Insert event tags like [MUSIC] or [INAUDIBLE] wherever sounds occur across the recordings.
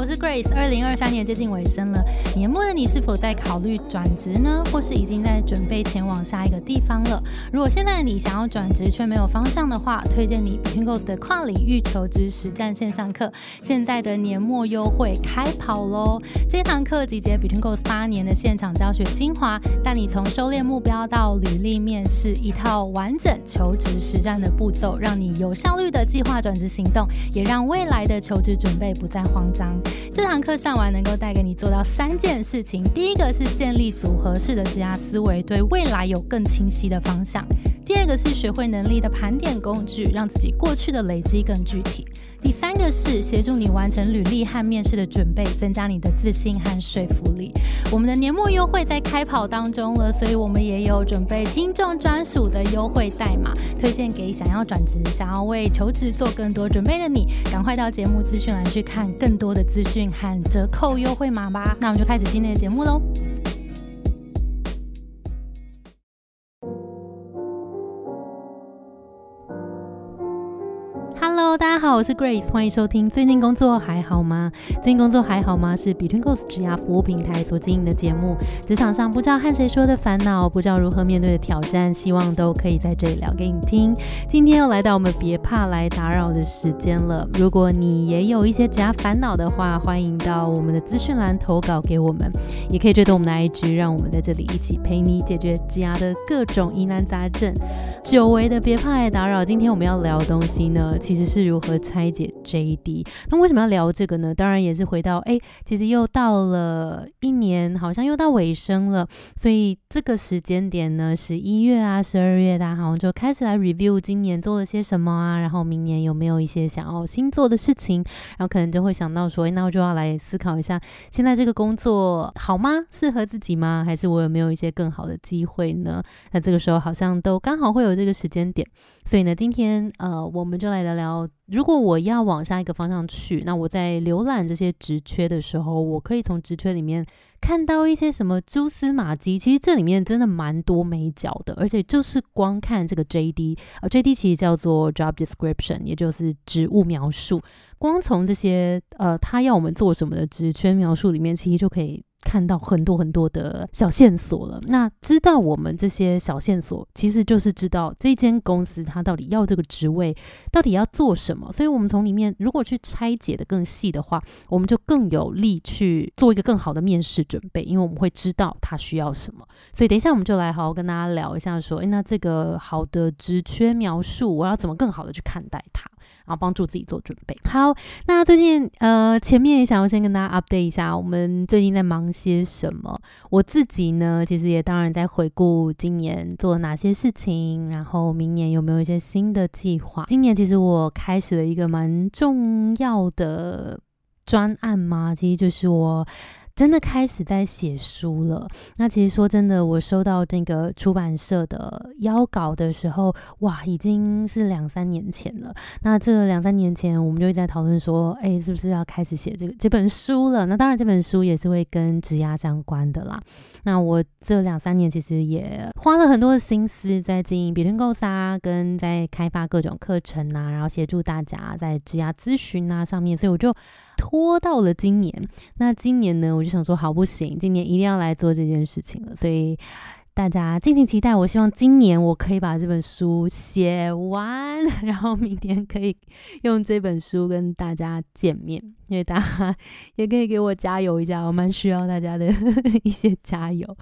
我是 Grace。二零二三年接近尾声了，年末的你是否在考虑转职呢？或是已经在准备前往下一个地方了？如果现在的你想要转职却没有方向的话，推荐你 Between Goals 的跨领域求职实战线上课。现在的年末优惠开跑喽！这堂课集结 Between Goals 八年的现场教学精华，带你从收敛目标到履历面试，一套完整求职实战的步骤，让你有效率的计划转职行动，也让未来的求职准备不再慌张。这堂课上完能够带给你做到三件事情：第一个是建立组合式的职涯思维，对未来有更清晰的方向；第二个是学会能力的盘点工具，让自己过去的累积更具体；第三个是协助你完成履历和面试的准备，增加你的自信和说服力。我们的年末优惠在开跑当中了，所以我们也有准备听众专属的优惠代码，推荐给想要转职、想要为求职做更多准备的你，赶快到节目资讯栏去看更多的资讯和折扣优惠码吧。那我们就开始今天的节目喽。好，我是 Grace，欢迎收听。最近工作还好吗？最近工作还好吗？是 Between Goals 职涯服务平台所经营的节目。职场上不知道和谁说的烦恼，不知道如何面对的挑战，希望都可以在这里聊给你听。今天又来到我们别怕来打扰的时间了。如果你也有一些职涯烦恼的话，欢迎到我们的资讯栏投稿给我们，也可以追踪我们的 IG，让我们在这里一起陪你解决职涯的各种疑难杂症。久违的别怕来打扰，今天我们要聊的东西呢？其实是如何拆解 JD。那为什么要聊这个呢？当然也是回到哎，其实又到了一年，好像又到尾声了。所以这个时间点呢，十一月啊、十二月，大家好像就开始来 review 今年做了些什么啊，然后明年有没有一些想要新做的事情，然后可能就会想到说，那我就要来思考一下，现在这个工作好吗？适合自己吗？还是我有没有一些更好的机会呢？那这个时候好像都刚好会有这个时间点。所以呢，今天呃，我们就来聊聊，如果我要往下一个方向去，那我在浏览这些职缺的时候，我可以从职缺里面看到一些什么蛛丝马迹。其实这里面真的蛮多美角的，而且就是光看这个 JD，呃，JD 其实叫做 Job Description，也就是职务描述。光从这些呃，他要我们做什么的职缺描述里面，其实就可以。看到很多很多的小线索了。那知道我们这些小线索，其实就是知道这间公司它到底要这个职位，到底要做什么。所以，我们从里面如果去拆解的更细的话，我们就更有力去做一个更好的面试准备，因为我们会知道他需要什么。所以，等一下我们就来好好跟大家聊一下，说，诶，那这个好的职缺描述，我要怎么更好的去看待它？然后帮助自己做准备。好，那最近呃，前面也想要先跟大家 update 一下，我们最近在忙些什么。我自己呢，其实也当然在回顾今年做了哪些事情，然后明年有没有一些新的计划。今年其实我开始了一个蛮重要的专案嘛，其实就是我。真的开始在写书了。那其实说真的，我收到这个出版社的邀稿的时候，哇，已经是两三年前了。那这两三年前，我们就一直在讨论说，哎，是不是要开始写这个这本书了？那当然，这本书也是会跟职涯相关的啦。那我这两三年其实也花了很多的心思在经营 Between Goals 啊，跟在开发各种课程啊，然后协助大家在职涯咨询啊上面，所以我就拖到了今年。那今年呢，我就想说，好不行，今年一定要来做这件事情了。所以大家敬请期待。我希望今年我可以把这本书写完，[LAUGHS] 然后明年可以用这本书跟大家见面。因为大家也可以给我加油一下，我蛮需要大家的 [LAUGHS] 一些加油。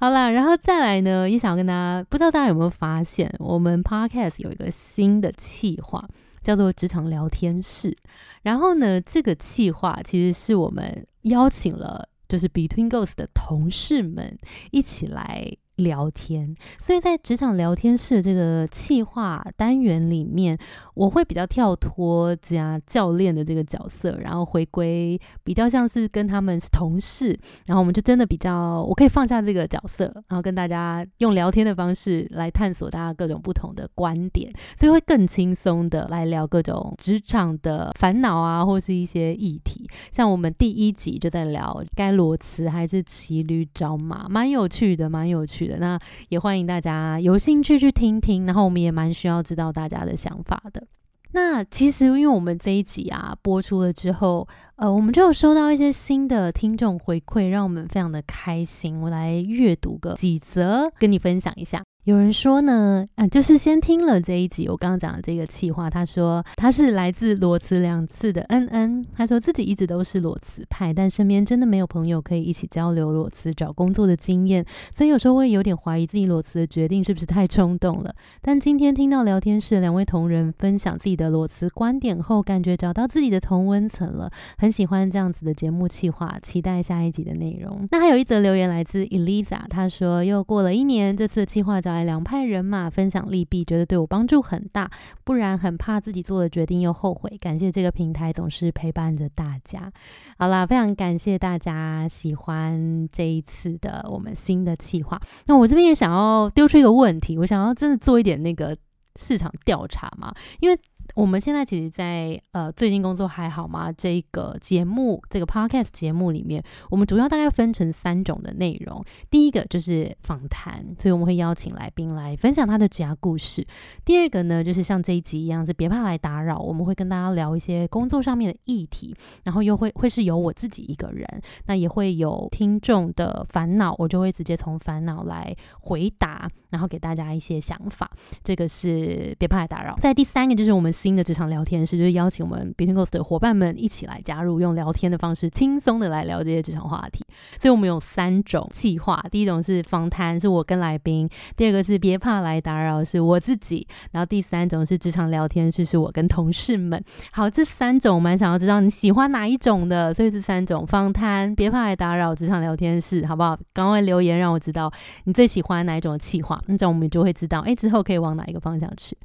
好啦，然后再来呢，也想要跟大家，不知道大家有没有发现，我们 Podcast 有一个新的企划，叫做职场聊天室。然后呢，这个计划其实是我们邀请了，就是 Between Goals 的同事们一起来。聊天，所以在职场聊天室这个企划单元里面，我会比较跳脱加教练的这个角色，然后回归比较像是跟他们是同事，然后我们就真的比较，我可以放下这个角色，然后跟大家用聊天的方式来探索大家各种不同的观点，所以会更轻松的来聊各种职场的烦恼啊，或是一些议题。像我们第一集就在聊该裸辞还是骑驴找马，蛮有趣的，蛮有趣。那也欢迎大家有兴趣去听听，然后我们也蛮需要知道大家的想法的。那其实因为我们这一集啊播出了之后，呃，我们就有收到一些新的听众回馈，让我们非常的开心。我来阅读个几则，跟你分享一下。有人说呢，嗯，就是先听了这一集我刚刚讲的这个气话，他说他是来自裸辞两次的恩恩，他说自己一直都是裸辞派，但身边真的没有朋友可以一起交流裸辞找工作的经验，所以有时候会有点怀疑自己裸辞的决定是不是太冲动了。但今天听到聊天室两位同仁分享自己的裸辞观点后，感觉找到自己的同温层了，很喜欢这样子的节目气话，期待下一集的内容。那还有一则留言来自 Elisa，他说又过了一年，这次气话找。两派人马分享利弊，觉得对我帮助很大，不然很怕自己做的决定又后悔。感谢这个平台总是陪伴着大家。好啦，非常感谢大家喜欢这一次的我们新的计划。那我这边也想要丢出一个问题，我想要真的做一点那个市场调查嘛，因为。我们现在其实，在呃最近工作还好吗？这个节目，这个 podcast 节目里面，我们主要大概分成三种的内容。第一个就是访谈，所以我们会邀请来宾来分享他的职业故事。第二个呢，就是像这一集一样，是别怕来打扰，我们会跟大家聊一些工作上面的议题，然后又会会是由我自己一个人，那也会有听众的烦恼，我就会直接从烦恼来回答，然后给大家一些想法。这个是别怕来打扰。在第三个就是我们。新的职场聊天室就是邀请我们 b e t w e n Ghost 的伙伴们一起来加入，用聊天的方式轻松的来聊这些职场话题。所以我们有三种计划：第一种是访谈，是我跟来宾；第二个是别怕来打扰，是我自己；然后第三种是职场聊天室，是我跟同事们。好，这三种我蛮想要知道你喜欢哪一种的。所以这三种：访谈、别怕来打扰、职场聊天室，好不好？赶快留言让我知道你最喜欢哪一种的计划，那这样我们就会知道，哎，之后可以往哪一个方向去。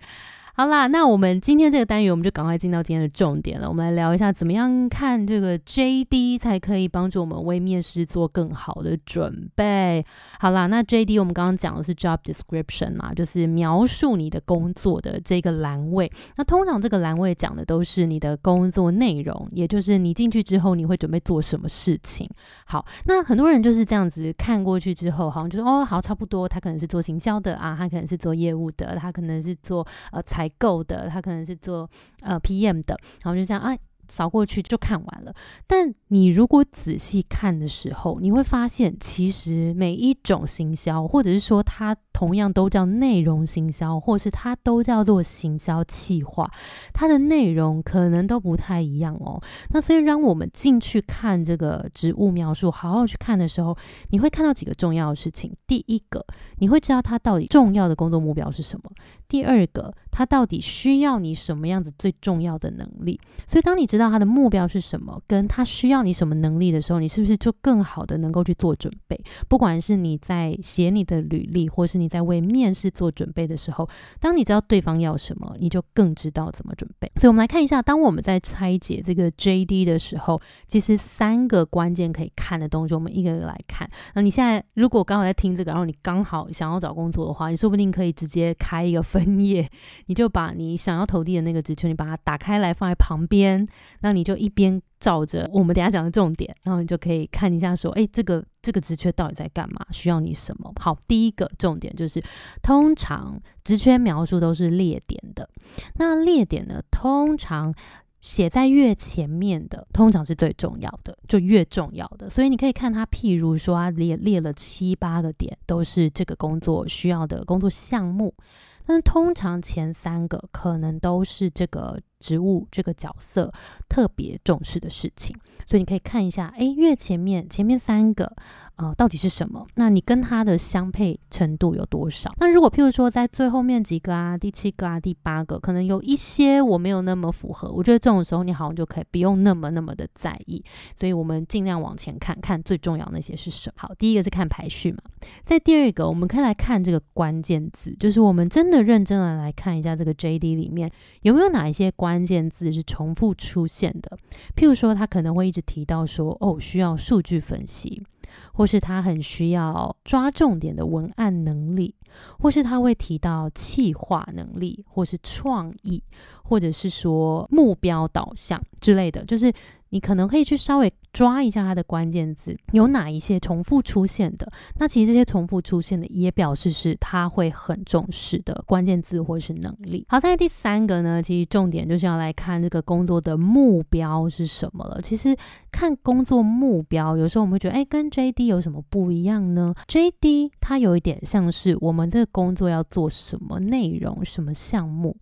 好啦，那我们今天这个单元，我们就赶快进到今天的重点了。我们来聊一下，怎么样看这个 JD 才可以帮助我们为面试做更好的准备。好啦，那 JD 我们刚刚讲的是 Job Description 嘛，就是描述你的工作的这个栏位。那通常这个栏位讲的都是你的工作内容，也就是你进去之后你会准备做什么事情。好，那很多人就是这样子看过去之后，好像就是哦，好差不多，他可能是做行销的啊，他可能是做业务的，他可能是做呃财。采购的，他可能是做呃 PM 的，然后就这样啊。扫过去就看完了，但你如果仔细看的时候，你会发现，其实每一种行销，或者是说它同样都叫内容行销，或是它都叫做行销企划，它的内容可能都不太一样哦。那所以让我们进去看这个职务描述，好好去看的时候，你会看到几个重要的事情。第一个，你会知道它到底重要的工作目标是什么；第二个，它到底需要你什么样子最重要的能力。所以当你知道他的目标是什么，跟他需要你什么能力的时候，你是不是就更好的能够去做准备？不管是你在写你的履历，或是你在为面试做准备的时候，当你知道对方要什么，你就更知道怎么准备。所以，我们来看一下，当我们在拆解这个 JD 的时候，其实三个关键可以看的东西，我们一个个来看。那你现在如果刚好在听这个，然后你刚好想要找工作的话，你说不定可以直接开一个分页，你就把你想要投递的那个职缺，你把它打开来放在旁边。那你就一边照着我们等下讲的重点，然后你就可以看一下，说，哎，这个这个职缺到底在干嘛？需要你什么？好，第一个重点就是，通常职缺描述都是列点的。那列点呢，通常写在越前面的，通常是最重要的，就越重要的。所以你可以看它，譬如说，它列列了七八个点，都是这个工作需要的工作项目。但是通常前三个可能都是这个。职务这个角色特别重视的事情，所以你可以看一下，哎，越前面前面三个，呃，到底是什么？那你跟他的相配程度有多少？那如果譬如说在最后面几个啊，第七个啊，第八个，可能有一些我没有那么符合，我觉得这种时候你好像就可以不用那么那么的在意。所以我们尽量往前看看最重要那些是什么。好，第一个是看排序嘛，在第二个我们可以来看这个关键字，就是我们真的认真的来看一下这个 J D 里面有没有哪一些关。关键字是重复出现的，譬如说，他可能会一直提到说，哦，需要数据分析，或是他很需要抓重点的文案能力，或是他会提到企划能力，或是创意，或者是说目标导向之类的，就是。你可能可以去稍微抓一下它的关键字，有哪一些重复出现的。那其实这些重复出现的，也表示是他会很重视的关键字或是能力。好，在第三个呢，其实重点就是要来看这个工作的目标是什么了。其实看工作目标，有时候我们会觉得，哎，跟 JD 有什么不一样呢？JD 它有一点像是我们这个工作要做什么内容、什么项目，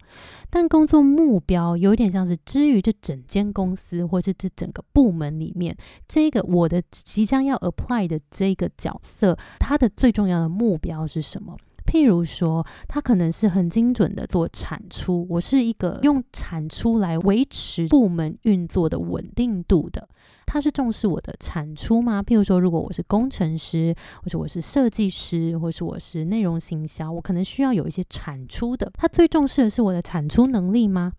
但工作目标有一点像是之于这整间公司或是这整个部门里面，这个我的即将要 apply 的这个角色，它的最重要的目标是什么？譬如说，它可能是很精准的做产出，我是一个用产出来维持部门运作的稳定度的。它是重视我的产出吗？譬如说，如果我是工程师，或者我是设计师，或是我是内容行销，我可能需要有一些产出的。它最重视的是我的产出能力吗？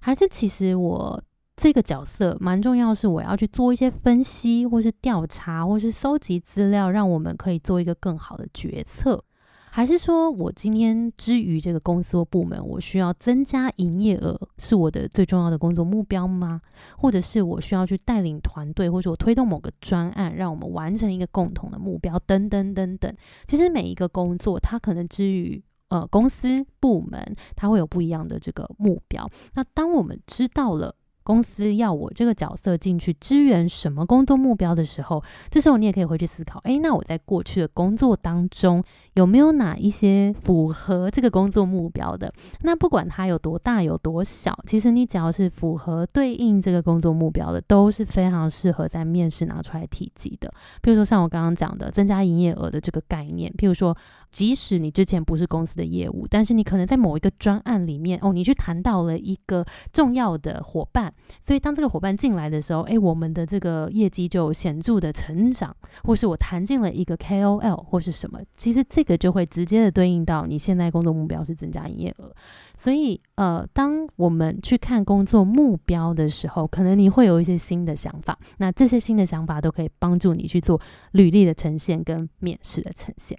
还是其实我？这个角色蛮重要，是我要去做一些分析，或是调查，或是搜集资料，让我们可以做一个更好的决策。还是说我今天之于这个公司或部门，我需要增加营业额，是我的最重要的工作目标吗？或者是我需要去带领团队，或者我推动某个专案，让我们完成一个共同的目标，等等等等。其实每一个工作，它可能之于呃公司部门，它会有不一样的这个目标。那当我们知道了。公司要我这个角色进去支援什么工作目标的时候，这时候你也可以回去思考：诶，那我在过去的工作当中有没有哪一些符合这个工作目标的？那不管它有多大有多小，其实你只要是符合对应这个工作目标的，都是非常适合在面试拿出来提及的。比如说像我刚刚讲的增加营业额的这个概念，譬如说，即使你之前不是公司的业务，但是你可能在某一个专案里面哦，你去谈到了一个重要的伙伴。所以当这个伙伴进来的时候，诶，我们的这个业绩就显著的成长，或是我谈进了一个 KOL 或是什么，其实这个就会直接的对应到你现在工作目标是增加营业额。所以，呃，当我们去看工作目标的时候，可能你会有一些新的想法，那这些新的想法都可以帮助你去做履历的呈现跟面试的呈现。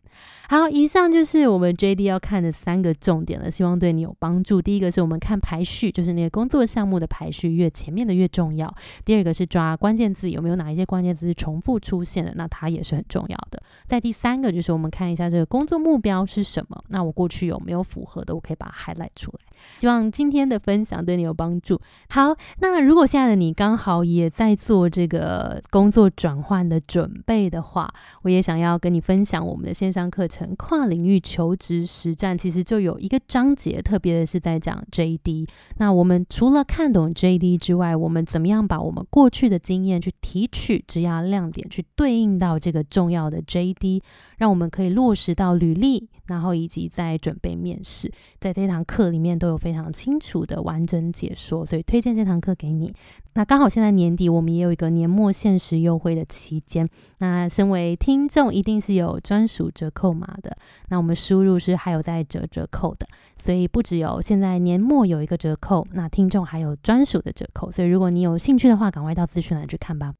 好，以上就是我们 JD 要看的三个重点了，希望对你有帮助。第一个是我们看排序，就是那个工作项目的排序越。前面的越重要。第二个是抓关键字，有没有哪一些关键字是重复出现的？那它也是很重要的。在第三个就是我们看一下这个工作目标是什么。那我过去有没有符合的？我可以把它 highlight 出来。希望今天的分享对你有帮助。好，那如果现在的你刚好也在做这个工作转换的准备的话，我也想要跟你分享我们的线上课程《跨领域求职实战》。其实就有一个章节，特别的是在讲 JD。那我们除了看懂 JD 之外，我们怎么样把我们过去的经验去提取、职涯亮点，去对应到这个重要的 JD，让我们可以落实到履历，然后以及在准备面试，在这堂课里面都有非常清楚的完整解说，所以推荐这堂课给你。那刚好现在年底，我们也有一个年末限时优惠的期间，那身为听众一定是有专属折扣码的，那我们输入是还有在折折扣的，所以不只有现在年末有一个折扣，那听众还有专属的折扣，所以如果你有兴趣的话，赶快到资讯栏去看吧。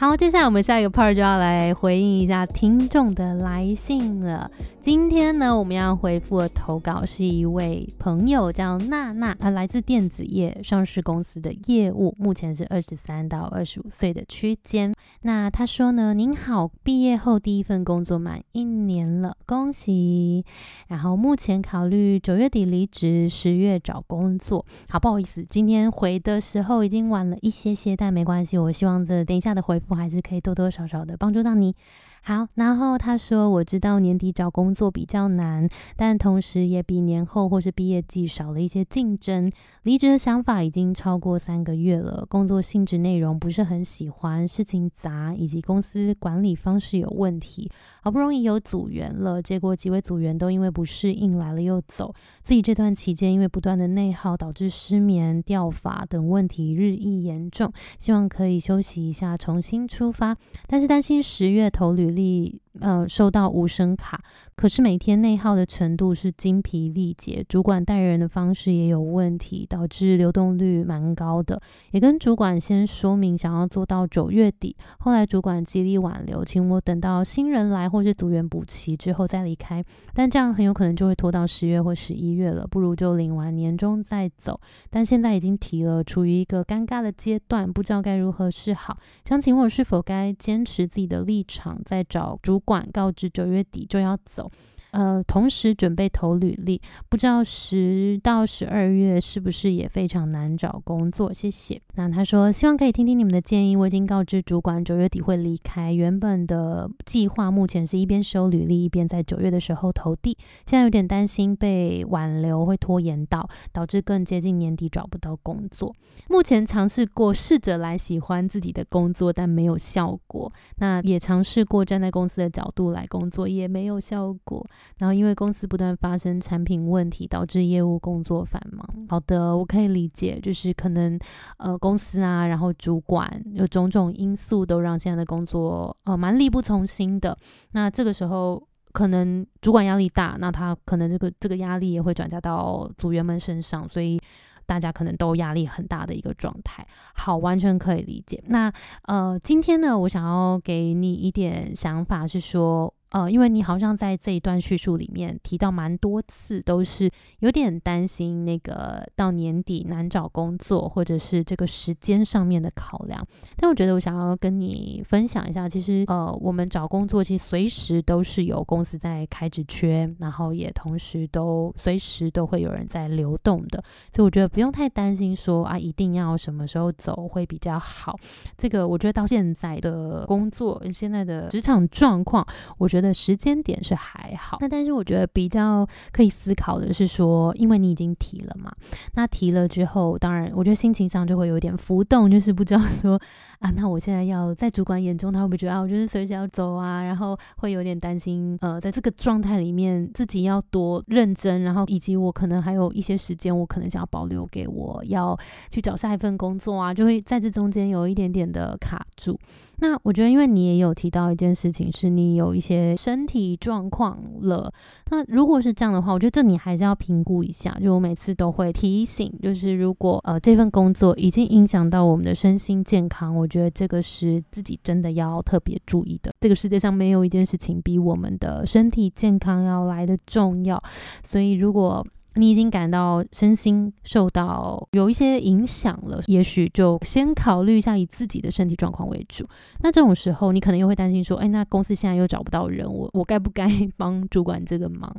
好，接下来我们下一个 part 就要来回应一下听众的来信了。今天呢，我们要回复的投稿是一位朋友，叫娜娜，她来自电子业上市公司的业务，目前是二十三到二十五岁的区间。那她说呢，您好，毕业后第一份工作满一年了，恭喜。然后目前考虑九月底离职，十月找工作。好，不好意思，今天回的时候已经晚了一些些，但没关系，我希望这等一下的回复还是可以多多少少的帮助到你。好，然后他说：“我知道年底找工作比较难，但同时也比年后或是毕业季少了一些竞争。离职的想法已经超过三个月了，工作性质内容不是很喜欢，事情杂，以及公司管理方式有问题。好不容易有组员了，结果几位组员都因为不适应来了又走。自己这段期间因为不断的内耗，导致失眠、掉发等问题日益严重，希望可以休息一下，重新出发。但是担心十月头旅履。”力呃，收到无声卡，可是每天内耗的程度是精疲力竭，主管带人的方式也有问题，导致流动率蛮高的。也跟主管先说明想要做到九月底，后来主管极力挽留，请我等到新人来或是组员补齐之后再离开，但这样很有可能就会拖到十月或十一月了，不如就领完年终再走。但现在已经提了，处于一个尴尬的阶段，不知道该如何是好，想请问我是否该坚持自己的立场，再找主。管告知九月底就要走。呃，同时准备投履历，不知道十到十二月是不是也非常难找工作？谢谢。那他说希望可以听听你们的建议。我已经告知主管九月底会离开，原本的计划目前是一边收履历，一边在九月的时候投递。现在有点担心被挽留会拖延到，导致更接近年底找不到工作。目前尝试过试着来喜欢自己的工作，但没有效果。那也尝试过站在公司的角度来工作，也没有效果。然后，因为公司不断发生产品问题，导致业务工作繁忙。好的，我可以理解，就是可能呃公司啊，然后主管有种种因素，都让现在的工作呃蛮力不从心的。那这个时候，可能主管压力大，那他可能这个这个压力也会转嫁到组员们身上，所以大家可能都压力很大的一个状态。好，完全可以理解。那呃，今天呢，我想要给你一点想法，是说。呃，因为你好像在这一段叙述里面提到蛮多次，都是有点担心那个到年底难找工作，或者是这个时间上面的考量。但我觉得我想要跟你分享一下，其实呃，我们找工作其实随时都是有公司在开职缺，然后也同时都随时都会有人在流动的，所以我觉得不用太担心说啊，一定要什么时候走会比较好。这个我觉得到现在的工作，现在的职场状况，我觉得。觉得时间点是还好，那但是我觉得比较可以思考的是说，因为你已经提了嘛，那提了之后，当然我觉得心情上就会有点浮动，就是不知道说啊，那我现在要在主管眼中，他会不会觉得啊，我就是随时要走啊，然后会有点担心，呃，在这个状态里面自己要多认真，然后以及我可能还有一些时间，我可能想要保留给我要去找下一份工作啊，就会在这中间有一点点的卡住。那我觉得，因为你也有提到一件事情，是你有一些身体状况了。那如果是这样的话，我觉得这你还是要评估一下。就我每次都会提醒，就是如果呃这份工作已经影响到我们的身心健康，我觉得这个是自己真的要特别注意的。这个世界上没有一件事情比我们的身体健康要来的重要。所以如果你已经感到身心受到有一些影响了，也许就先考虑一下以自己的身体状况为主。那这种时候，你可能又会担心说：“哎，那公司现在又找不到人，我我该不该帮主管这个忙？”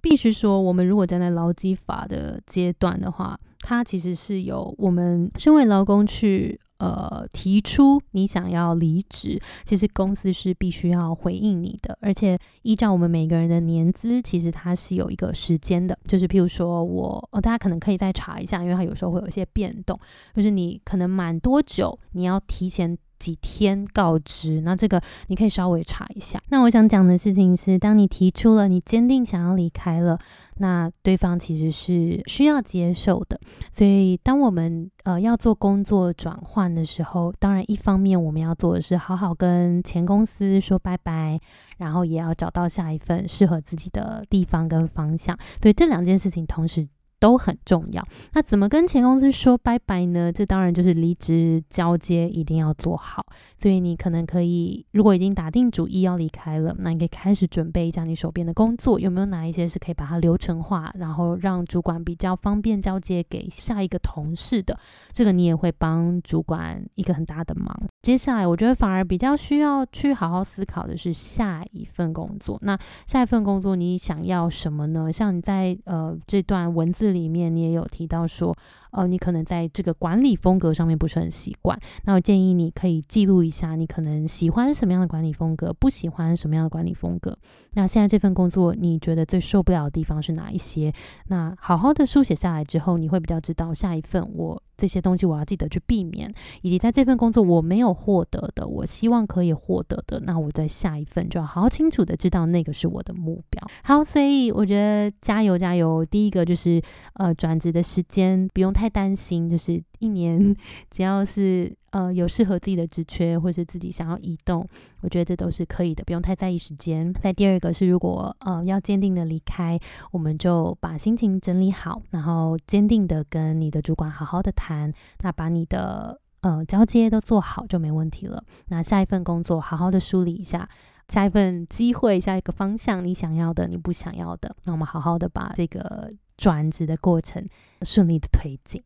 必须说，我们如果站在劳基法的阶段的话，它其实是有我们身为劳工去。呃，提出你想要离职，其实公司是必须要回应你的，而且依照我们每个人的年资，其实它是有一个时间的，就是譬如说我，哦，大家可能可以再查一下，因为它有时候会有一些变动，就是你可能满多久，你要提前。几天告知，那这个你可以稍微查一下。那我想讲的事情是，当你提出了你坚定想要离开了，那对方其实是需要接受的。所以，当我们呃要做工作转换的时候，当然一方面我们要做的是好好跟前公司说拜拜，然后也要找到下一份适合自己的地方跟方向。所以这两件事情同时。都很重要。那怎么跟前公司说拜拜呢？这当然就是离职交接一定要做好。所以你可能可以，如果已经打定主意要离开了，那你可以开始准备一下你手边的工作，有没有哪一些是可以把它流程化，然后让主管比较方便交接给下一个同事的。这个你也会帮主管一个很大的忙。接下来，我觉得反而比较需要去好好思考的是下一份工作。那下一份工作你想要什么呢？像你在呃这段文字。里面你也有提到说，呃，你可能在这个管理风格上面不是很习惯。那我建议你可以记录一下，你可能喜欢什么样的管理风格，不喜欢什么样的管理风格。那现在这份工作，你觉得最受不了的地方是哪一些？那好好的书写下来之后，你会比较知道下一份我。这些东西我要记得去避免，以及在这份工作我没有获得的，我希望可以获得的，那我在下一份就要好好清楚的知道那个是我的目标。好，所以我觉得加油加油。第一个就是呃转职的时间不用太担心，就是一年 [LAUGHS] 只要是呃有适合自己的职缺，或是自己想要移动，我觉得这都是可以的，不用太在意时间。在第二个是，如果呃要坚定的离开，我们就把心情整理好，然后坚定的跟你的主管好好的谈，那把你的呃交接都做好就没问题了。那下一份工作好好的梳理一下。下一份机会，下一个方向，你想要的，你不想要的，那我们好好的把这个转职的过程顺利的推进。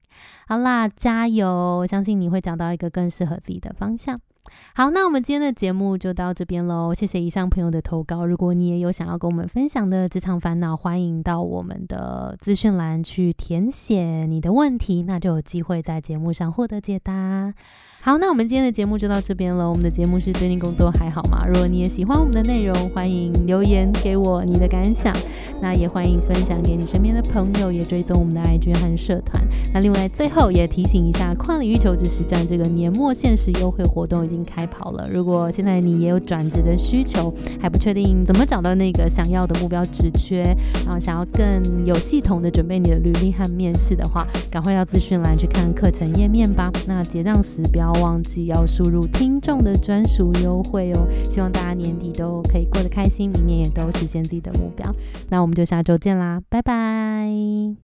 好啦，加油！相信你会找到一个更适合自己的方向。好，那我们今天的节目就到这边喽。谢谢以上朋友的投稿。如果你也有想要跟我们分享的职场烦恼，欢迎到我们的资讯栏去填写你的问题，那就有机会在节目上获得解答。好，那我们今天的节目就到这边了。我们的节目是最近工作还好吗？如果你也喜欢我们的内容，欢迎留言给我你的感想。那也欢迎分享给你身边的朋友，也追踪我们的 IG 和社团。那另外最后也提醒一下，跨领域求职实战这个年末限时优惠活动已经开跑了。如果现在你也有转职的需求，还不确定怎么找到那个想要的目标职缺，然后想要更有系统的准备你的履历和面试的话，赶快到资讯栏去看课程页面吧。那结账时不要。忘记要输入听众的专属优惠哦！希望大家年底都可以过得开心，明年也都实现自己的目标。那我们就下周见啦，拜拜。